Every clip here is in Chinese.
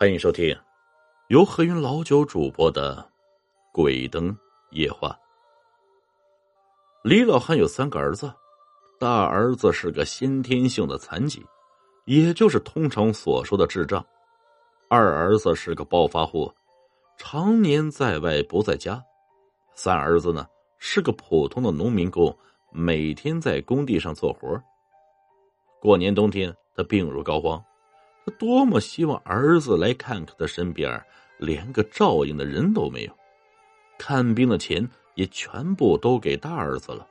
欢迎收听由何云老九主播的《鬼灯夜话》。李老汉有三个儿子，大儿子是个先天性的残疾，也就是通常所说的智障；二儿子是个暴发户，常年在外不在家；三儿子呢是个普通的农民工，每天在工地上做活。过年冬天，他病入膏肓。多么希望儿子来看看他身边，连个照应的人都没有。看病的钱也全部都给大儿子了。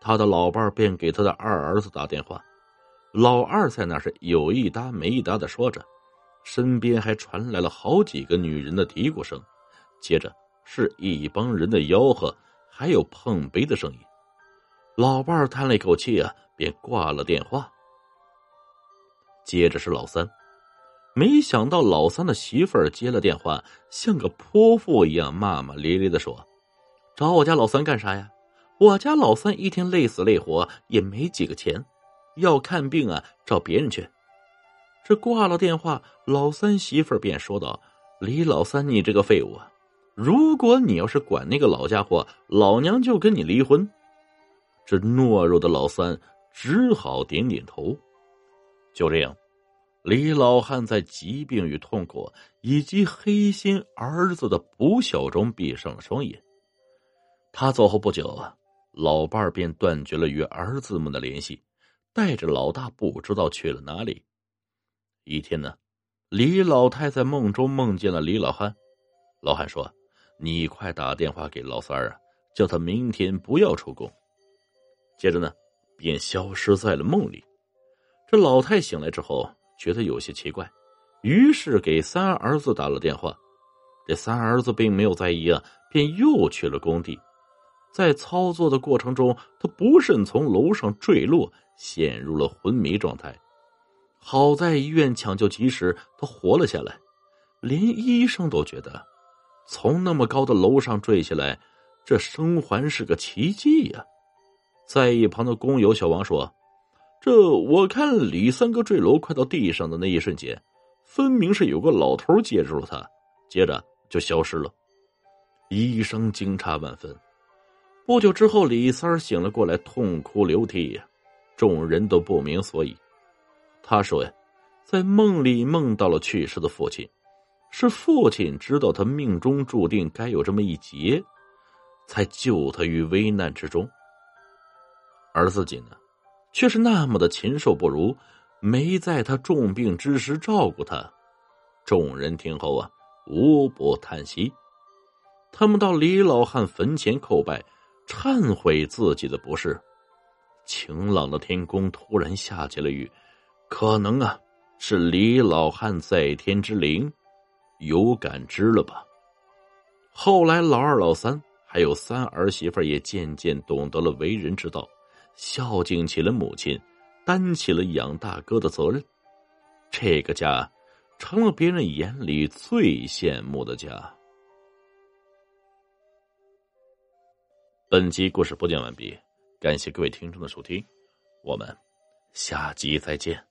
他的老伴便给他的二儿子打电话，老二在那是有一搭没一搭的说着，身边还传来了好几个女人的嘀咕声，接着是一帮人的吆喝，还有碰杯的声音。老伴叹了一口气啊，便挂了电话。接着是老三，没想到老三的媳妇儿接了电话，像个泼妇一样骂骂咧咧的说：“找我家老三干啥呀？我家老三一天累死累活也没几个钱，要看病啊找别人去。”这挂了电话，老三媳妇儿便说道：“李老三，你这个废物啊！如果你要是管那个老家伙，老娘就跟你离婚。”这懦弱的老三只好点点头。就这样，李老汉在疾病与痛苦以及黑心儿子的不孝中闭上了双眼。他走后不久啊，老伴儿便断绝了与儿子们的联系，带着老大不知道去了哪里。一天呢，李老太在梦中梦见了李老汉。老汉说：“你快打电话给老三儿啊，叫他明天不要出宫。”接着呢，便消失在了梦里。这老太醒来之后，觉得有些奇怪，于是给三儿子打了电话。这三儿子并没有在意啊，便又去了工地。在操作的过程中，他不慎从楼上坠落，陷入了昏迷状态。好在医院抢救及时，他活了下来。连医生都觉得，从那么高的楼上坠下来，这生还是个奇迹呀。在一旁的工友小王说。这我看李三哥坠楼快到地上的那一瞬间，分明是有个老头接住了他，接着就消失了。医生惊诧万分。不久之后，李三儿醒了过来，痛哭流涕呀，众人都不明所以。他说呀，在梦里梦到了去世的父亲，是父亲知道他命中注定该有这么一劫，才救他于危难之中，而自己呢？却是那么的禽兽不如，没在他重病之时照顾他。众人听后啊，无不叹息。他们到李老汉坟前叩拜，忏悔自己的不是。晴朗的天空突然下起了雨，可能啊，是李老汉在天之灵有感知了吧。后来，老二、老三还有三儿媳妇也渐渐懂得了为人之道。孝敬起了母亲，担起了养大哥的责任，这个家成了别人眼里最羡慕的家。本集故事播讲完毕，感谢各位听众的收听，我们下集再见。